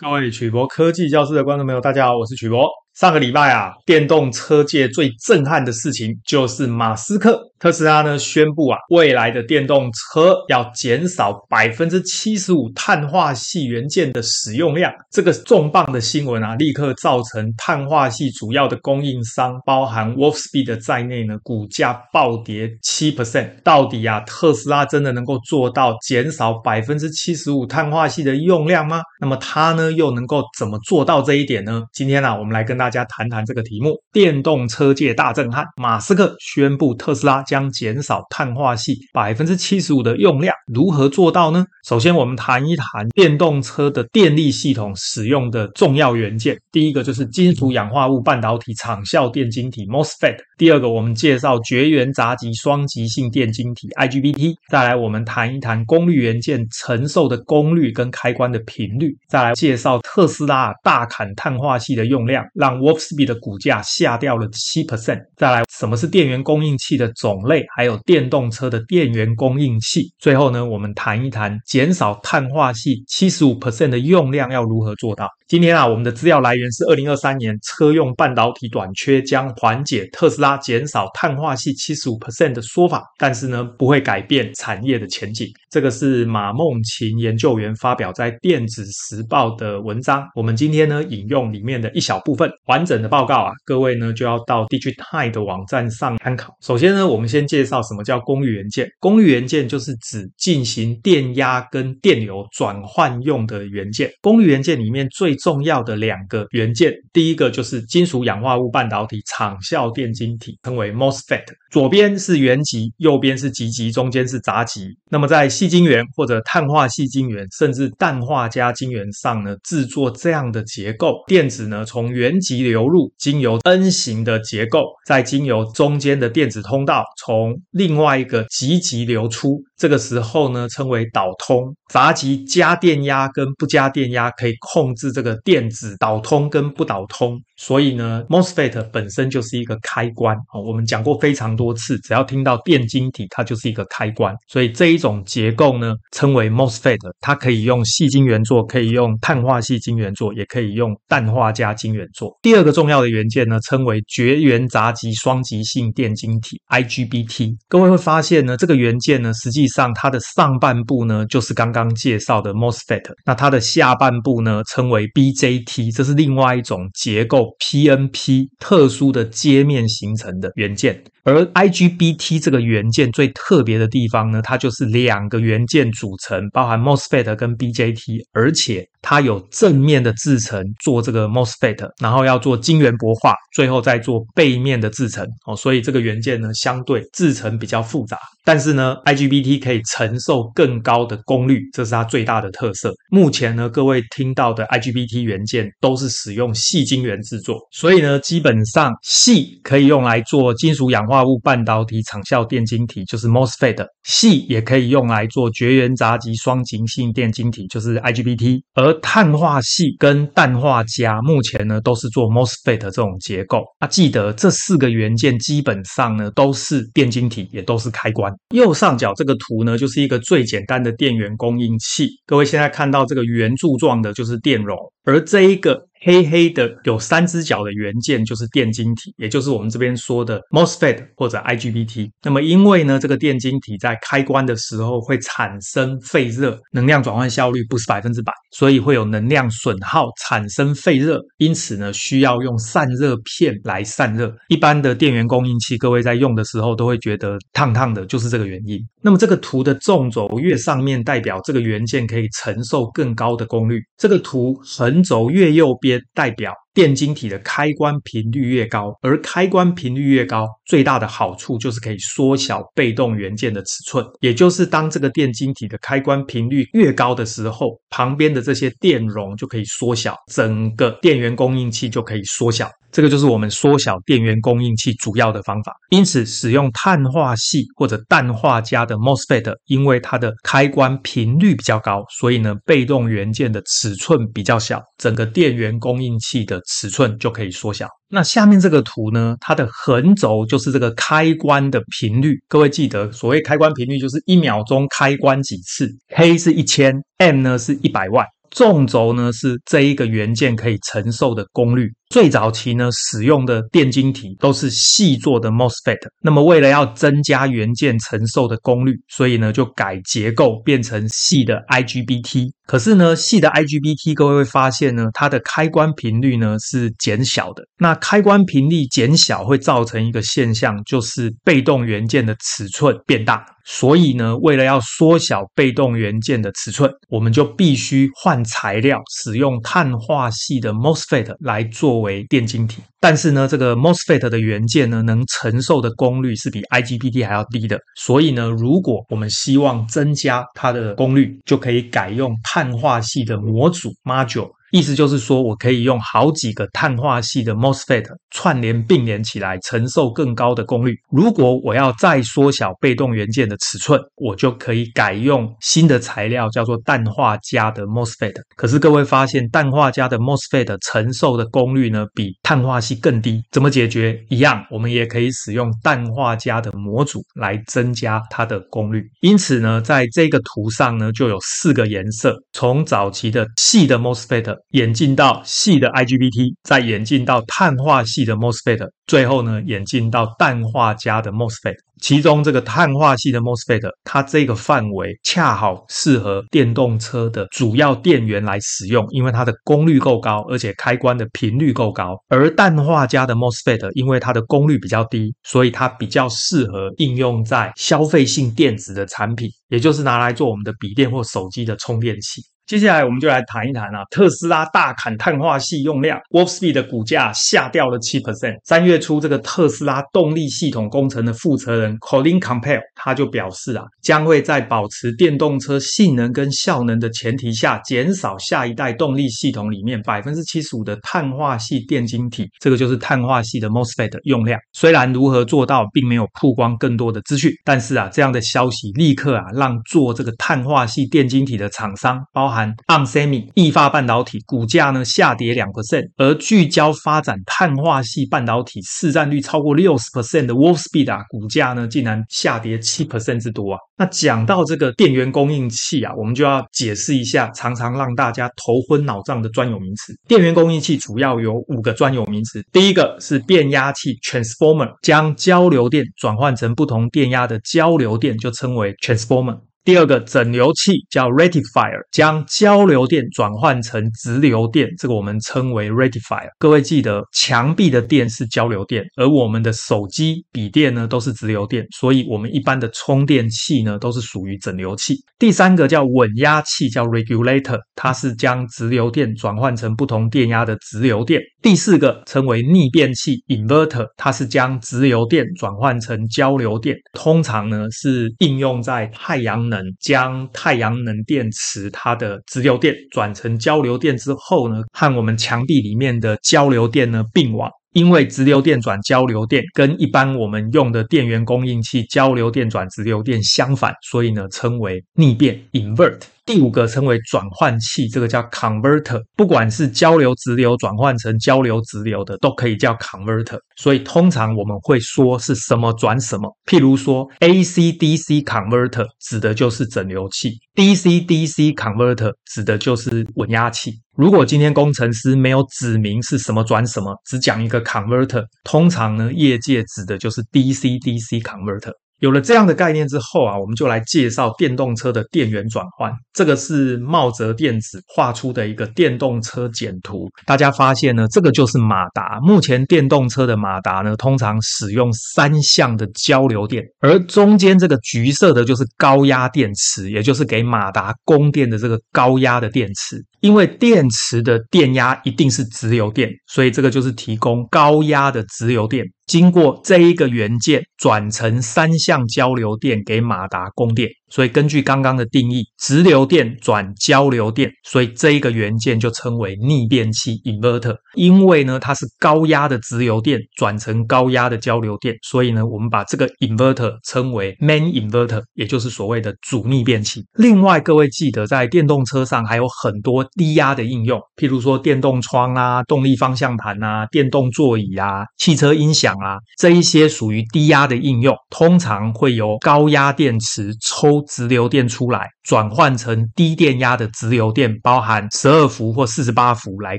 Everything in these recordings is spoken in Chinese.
各位曲博科技教室的观众朋友，大家好，我是曲博。上个礼拜啊，电动车界最震撼的事情就是马斯克特斯拉呢宣布啊，未来的电动车要减少百分之七十五碳化系元件的使用量。这个重磅的新闻啊，立刻造成碳化系主要的供应商，包含 Wolfspeed 在内呢，股价暴跌七 percent。到底啊，特斯拉真的能够做到减少百分之七十五碳化系的用量吗？那么它呢，又能够怎么做到这一点呢？今天呢、啊，我们来跟。大家谈谈这个题目：电动车界大震撼，马斯克宣布特斯拉将减少碳化系百分之七十五的用量，如何做到呢？首先，我们谈一谈电动车的电力系统使用的重要元件。第一个就是金属氧化物半导体场效电晶体 （MOSFET）。第二个，我们介绍绝缘杂极双极性电晶体 （IGBT）。再来，我们谈一谈功率元件承受的功率跟开关的频率。再来介绍特斯拉大砍碳化矽的用量，让 Wolfspeed 的股价下掉了七 percent。再来，什么是电源供应器的总种类？还有电动车的电源供应器。最后呢，我们谈一谈减少碳化系七十五 percent 的用量要如何做到。今天啊，我们的资料来源是二零二三年车用半导体短缺将缓解特斯拉减少碳化系七十五 percent 的说法，但是呢，不会改变产业的前景。这个是马孟琴研究员发表在电子时报的文章，我们今天呢引用里面的一小部分，完整的报告啊，各位呢就要到 DigiTime 的网站上参考。首先呢，我们先介绍什么叫功率元件。功率元件就是指进行电压跟电流转换用的元件。功率元件里面最重要的两个元件，第一个就是金属氧化物半导体场效电晶体，称为 MOSFET。左边是原极，右边是极极，中间是杂极。那么在细晶圆或者碳化细晶圆，甚至氮化镓晶圆上呢，制作这样的结构，电子呢从原极流入，经由 N 型的结构，再经由中间的电子通道，从另外一个极极流出。这个时候呢，称为导通。杂极加电压跟不加电压可以控制这个电子导通跟不导通，所以呢，MOSFET 本身就是一个开关。哦，我们讲过非常多次，只要听到电晶体，它就是一个开关。所以这一种结构呢，称为 MOSFET，它可以用细晶圆做，可以用碳化细晶圆做，也可以用氮化镓晶圆做。第二个重要的元件呢，称为绝缘杂极双极性电晶体 IGBT。各位会发现呢，这个元件呢，实际上它的上半部呢，就是刚刚介绍的 MOSFET，那它的下半部呢，称为 BJT，这是另外一种结构 PNP 特殊的接面形成的元件。而 IGBT 这个元件最特别的地方呢，它就是两个元件组成，包含 MOSFET 跟 BJT，而且它有正面的制程做这个 MOSFET，然后要做晶圆薄化，最后再做背面的制程哦，所以这个元件呢，相对制程比较复杂。但是呢，IGBT 可以承受更高的功率，这是它最大的特色。目前呢，各位听到的 IGBT 元件都是使用细晶圆制作，所以呢，基本上细可以用来做金属氧化化物半导体场效电晶体，就是 MOSFET；矽也可以用来做绝缘杂极双极性电晶体，就是 IGBT。而碳化矽跟氮化镓目前呢，都是做 MOSFET 这种结构。啊，记得这四个元件基本上呢，都是电晶体，也都是开关。右上角这个图呢，就是一个最简单的电源供应器。各位现在看到这个圆柱状的，就是电容，而这一个。黑黑的有三只脚的元件就是电晶体，也就是我们这边说的 MOSFET 或者 IGBT。那么因为呢，这个电晶体在开关的时候会产生废热，能量转换效率不是百分之百，所以会有能量损耗，产生废热。因此呢，需要用散热片来散热。一般的电源供应器，各位在用的时候都会觉得烫烫的，就是这个原因。那么这个图的纵轴越上面，代表这个元件可以承受更高的功率；这个图横轴越右边。代表电晶体的开关频率越高，而开关频率越高，最大的好处就是可以缩小被动元件的尺寸。也就是当这个电晶体的开关频率越高的时候，旁边的这些电容就可以缩小，整个电源供应器就可以缩小。这个就是我们缩小电源供应器主要的方法。因此，使用碳化矽或者氮化镓的 MOSFET，因为它的开关频率比较高，所以呢，被动元件的尺寸比较小，整个电源供应器的尺寸就可以缩小。那下面这个图呢，它的横轴就是这个开关的频率。各位记得，所谓开关频率就是一秒钟开关几次，K 是一千，M 呢是一百万。纵轴呢是这一个元件可以承受的功率。最早期呢，使用的电晶体都是细做的 MOSFET。那么为了要增加元件承受的功率，所以呢就改结构变成细的 IGBT。可是呢，细的 IGBT 各位会发现呢，它的开关频率呢是减小的。那开关频率减小会造成一个现象，就是被动元件的尺寸变大。所以呢，为了要缩小被动元件的尺寸，我们就必须换材料，使用碳化矽的 MOSFET 来做为电晶体。但是呢，这个 MOSFET 的元件呢，能承受的功率是比 IGBT 还要低的。所以呢，如果我们希望增加它的功率，就可以改用碳化系的模组 Module。意思就是说，我可以用好几个碳化矽的 MOSFET 串联并联起来，承受更高的功率。如果我要再缩小被动元件的尺寸，我就可以改用新的材料，叫做氮化镓的 MOSFET。可是各位发现，氮化镓的 MOSFET 承受的功率呢，比碳化矽更低。怎么解决？一样，我们也可以使用氮化镓的模组来增加它的功率。因此呢，在这个图上呢，就有四个颜色，从早期的细的 MOSFET。演进到矽的 IGBT，再演进到碳化矽的 MOSFET，最后呢，演进到氮化镓的 MOSFET。其中这个碳化矽的 MOSFET，它这个范围恰好适合电动车的主要电源来使用，因为它的功率够高，而且开关的频率够高。而氮化镓的 MOSFET，因为它的功率比较低，所以它比较适合应用在消费性电子的产品，也就是拿来做我们的笔电或手机的充电器。接下来我们就来谈一谈啊，特斯拉大砍碳化系用量，Wolfspeed 的股价下掉了七 percent。三月初，这个特斯拉动力系统工程的负责人 Colin Campbell 他就表示啊，将会在保持电动车性能跟效能的前提下，减少下一代动力系统里面百分之七十五的碳化系电晶体，这个就是碳化系的 MOSFET 用量。虽然如何做到并没有曝光更多的资讯，但是啊，这样的消息立刻啊，让做这个碳化系电晶体的厂商包含。Onsemi 意法半导体股价呢下跌两 percent，而聚焦发展碳化系半导体市占率超过六十 percent 的 Wolfspeed 啊，股价呢竟然下跌七 percent 之多啊！那讲到这个电源供应器啊，我们就要解释一下常常让大家头昏脑胀的专有名词。电源供应器主要有五个专有名词，第一个是变压器 （transformer），将交流电转换成不同电压的交流电就称为 transformer。第二个整流器叫 rectifier，将交流电转换成直流电，这个我们称为 rectifier。各位记得，墙壁的电是交流电，而我们的手机、笔电呢都是直流电，所以我们一般的充电器呢都是属于整流器。第三个叫稳压器，叫 regulator，它是将直流电转换成不同电压的直流电。第四个称为逆变器 inverter，它是将直流电转换成交流电，通常呢是应用在太阳能。将太阳能电池它的直流电转成交流电之后呢，和我们墙壁里面的交流电呢并网。因为直流电转交流电跟一般我们用的电源供应器交流电转直流电相反，所以呢称为逆变 invert。第五个称为转换器，这个叫 converter。不管是交流直流转换成交流直流的，都可以叫 converter。所以通常我们会说是什么转什么。譬如说 AC-DC converter 指的就是整流器，DC-DC converter 指的就是稳压器。如果今天工程师没有指明是什么转什么，只讲一个 converter，通常呢业界指的就是 DC-DC converter。有了这样的概念之后啊，我们就来介绍电动车的电源转换。这个是茂泽电子画出的一个电动车简图。大家发现呢，这个就是马达。目前电动车的马达呢，通常使用三相的交流电，而中间这个橘色的就是高压电池，也就是给马达供电的这个高压的电池。因为电池的电压一定是直流电，所以这个就是提供高压的直流电。经过这一个元件转成三相交流电给马达供电，所以根据刚刚的定义，直流电转交流电，所以这一个元件就称为逆变器 （inverter）。因为呢，它是高压的直流电转成高压的交流电，所以呢，我们把这个 inverter 称为 main inverter，也就是所谓的主逆变器。另外，各位记得在电动车上还有很多低压的应用，譬如说电动窗啊、动力方向盘啊、电动座椅啊、汽车音响。啊，这一些属于低压的应用，通常会由高压电池抽直流电出来，转换成低电压的直流电，包含十二伏或四十八伏来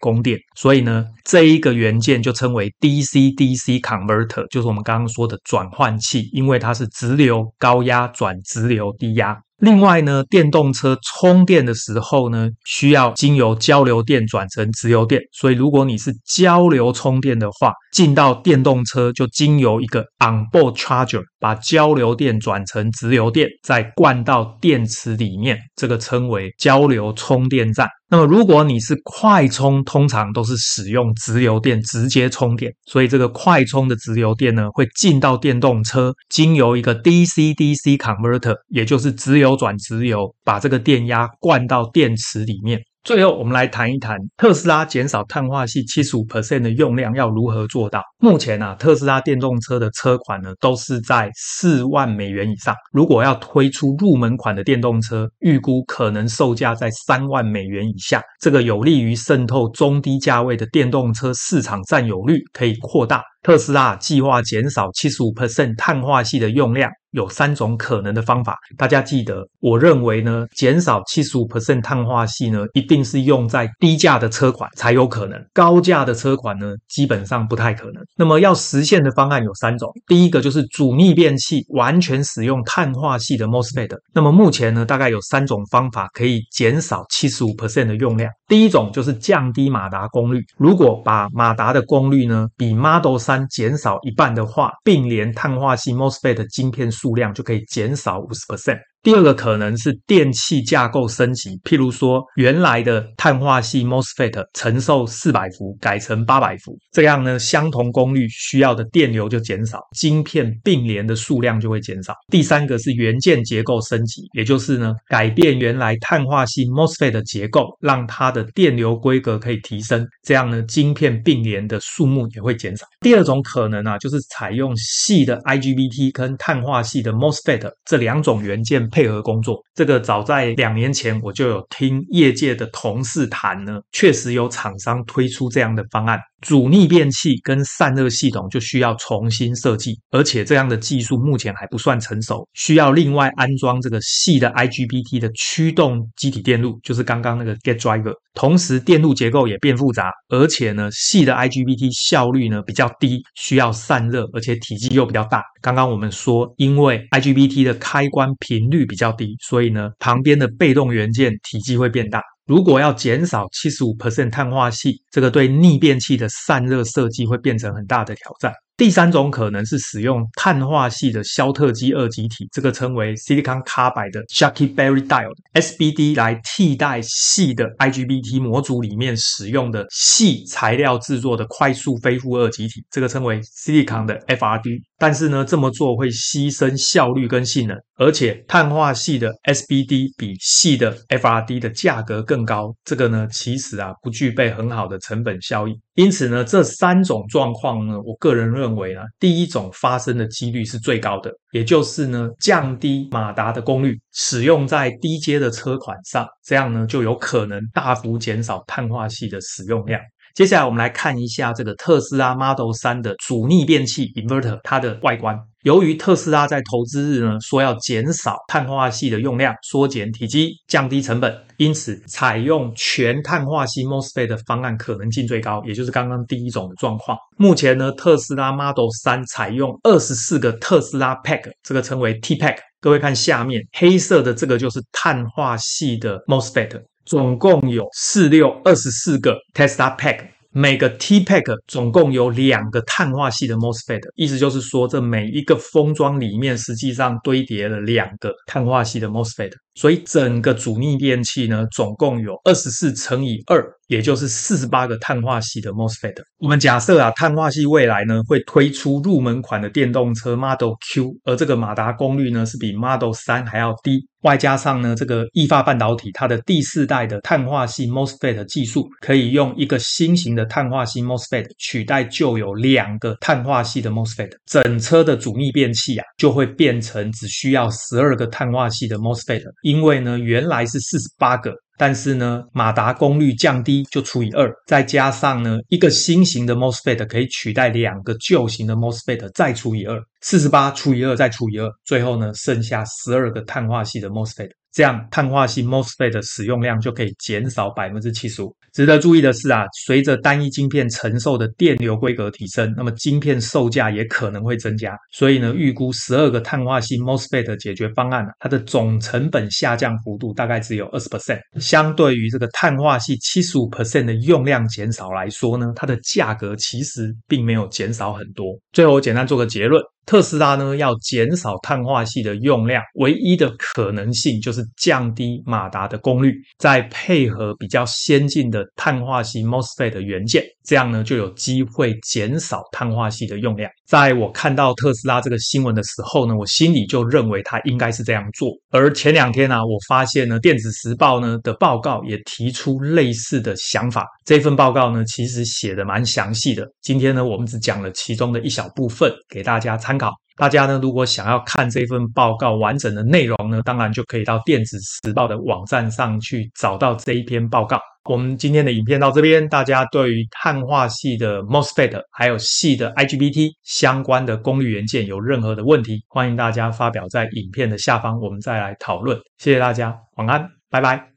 供电。所以呢，这一个元件就称为 DC-DC converter，就是我们刚刚说的转换器，因为它是直流高压转直流低压。另外呢，电动车充电的时候呢，需要经由交流电转成直流电，所以如果你是交流充电的话，进到电动车就经由一个 onboard charger 把交流电转成直流电，再灌到电池里面，这个称为交流充电站。那么如果你是快充，通常都是使用直流电直接充电，所以这个快充的直流电呢，会进到电动车，经由一个 DC-DC converter，也就是直流转直流，把这个电压灌到电池里面。最后，我们来谈一谈特斯拉减少碳化系七十五 percent 的用量要如何做到。目前啊，特斯拉电动车的车款呢，都是在四万美元以上。如果要推出入门款的电动车，预估可能售价在三万美元以下。这个有利于渗透中低价位的电动车市场占有率可以扩大。特斯拉计划减少七十五 percent 碳化系的用量。有三种可能的方法，大家记得。我认为呢，减少七十五 percent 碳化系呢，一定是用在低价的车款才有可能，高价的车款呢，基本上不太可能。那么要实现的方案有三种，第一个就是主逆变器完全使用碳化系的 MOSFET。那么目前呢，大概有三种方法可以减少七十五 percent 的用量。第一种就是降低马达功率，如果把马达的功率呢，比 Model 3减少一半的话，并联碳化系 MOSFET 的晶片数数量就可以减少五十 percent。第二个可能是电器架构升级，譬如说原来的碳化矽 MOSFET 承受四百伏改成八百伏，这样呢，相同功率需要的电流就减少，晶片并联的数量就会减少。第三个是元件结构升级，也就是呢，改变原来碳化矽 MOSFET 的结构，让它的电流规格可以提升，这样呢，晶片并联的数目也会减少。第二种可能啊，就是采用细的 IGBT 跟碳化矽的 MOSFET 这两种元件。配合工作，这个早在两年前我就有听业界的同事谈呢，确实有厂商推出这样的方案。主逆变器跟散热系统就需要重新设计，而且这样的技术目前还不算成熟，需要另外安装这个细的 IGBT 的驱动机体电路，就是刚刚那个 Gate Driver。同时电路结构也变复杂，而且呢，细的 IGBT 效率呢比较低，需要散热，而且体积又比较大。刚刚我们说，因为 IGBT 的开关频率比较低，所以呢，旁边的被动元件体积会变大。如果要减少七十五 percent 碳化系，这个对逆变器的散热设计会变成很大的挑战。第三种可能是使用碳化矽的肖特基二极体，这个称为 Silicon Carbide 的 Schottky Barrier Diode SBD 来替代矽的 IGBT 模组里面使用的矽材料制作的快速飞复二极体，这个称为 Silicon 的 FRD。但是呢，这么做会牺牲效率跟性能，而且碳化矽的 SBD 比矽的 FRD 的价格更高，这个呢，其实啊不具备很好的成本效益。因此呢，这三种状况呢，我个人认为呢，第一种发生的几率是最高的，也就是呢，降低马达的功率，使用在低阶的车款上，这样呢，就有可能大幅减少碳化系的使用量。接下来我们来看一下这个特斯拉 Model 3的主逆变器 Inverter 它的外观。由于特斯拉在投资日呢说要减少碳化系的用量，缩减体积，降低成本，因此采用全碳化系 MOSFET 的方案可能性最高，也就是刚刚第一种的状况。目前呢，特斯拉 Model 3采用二十四个特斯拉 Pack，这个称为 T Pack。各位看下面黑色的这个就是碳化系的 MOSFET。总共有四六二十四个 Tesla Pack，每个 T Pack 总共有两个碳化系的 MOSFET，意思就是说，这每一个封装里面实际上堆叠了两个碳化系的 MOSFET。所以整个主逆变器呢，总共有二十四乘以二，也就是四十八个碳化矽的 MOSFET。我们假设啊，碳化矽未来呢会推出入门款的电动车 Model Q，而这个马达功率呢是比 Model 3还要低，外加上呢这个意法半导体它的第四代的碳化矽 MOSFET 技术，可以用一个新型的碳化矽 MOSFET 取代旧有两个碳化矽的 MOSFET，整车的主逆变器啊就会变成只需要十二个碳化矽的 MOSFET。因为呢原来是四十八个。但是呢，马达功率降低就除以二，再加上呢，一个新型的 MOSFET 可以取代两个旧型的 MOSFET，再除以二，四十八除以二再除以二，最后呢，剩下十二个碳化系的 MOSFET。这样碳化矽 MOSFET 的使用量就可以减少百分之七十五。值得注意的是啊，随着单一晶片承受的电流规格提升，那么晶片售价也可能会增加。所以呢，预估十二个碳化矽 MOSFET 解决方案啊，它的总成本下降幅度大概只有二十 percent，相对于这个碳化矽七十五 percent 的用量减少来说呢，它的价格其实并没有减少很多。最后我简单做个结论。特斯拉呢，要减少碳化系的用量，唯一的可能性就是降低马达的功率，再配合比较先进的碳化系 MOSFET 的元件，这样呢就有机会减少碳化系的用量。在我看到特斯拉这个新闻的时候呢，我心里就认为他应该是这样做。而前两天呢、我发现呢，电子时报呢的报告也提出类似的想法。这份报告呢，其实写的蛮详细的。今天呢，我们只讲了其中的一小部分，给大家参考。大家呢，如果想要看这份报告完整的内容呢，当然就可以到电子时报的网站上去找到这一篇报告。我们今天的影片到这边，大家对于碳化系的 MOSFET 还有系的 IGBT 相关的功率元件有任何的问题，欢迎大家发表在影片的下方，我们再来讨论。谢谢大家，晚安，拜拜。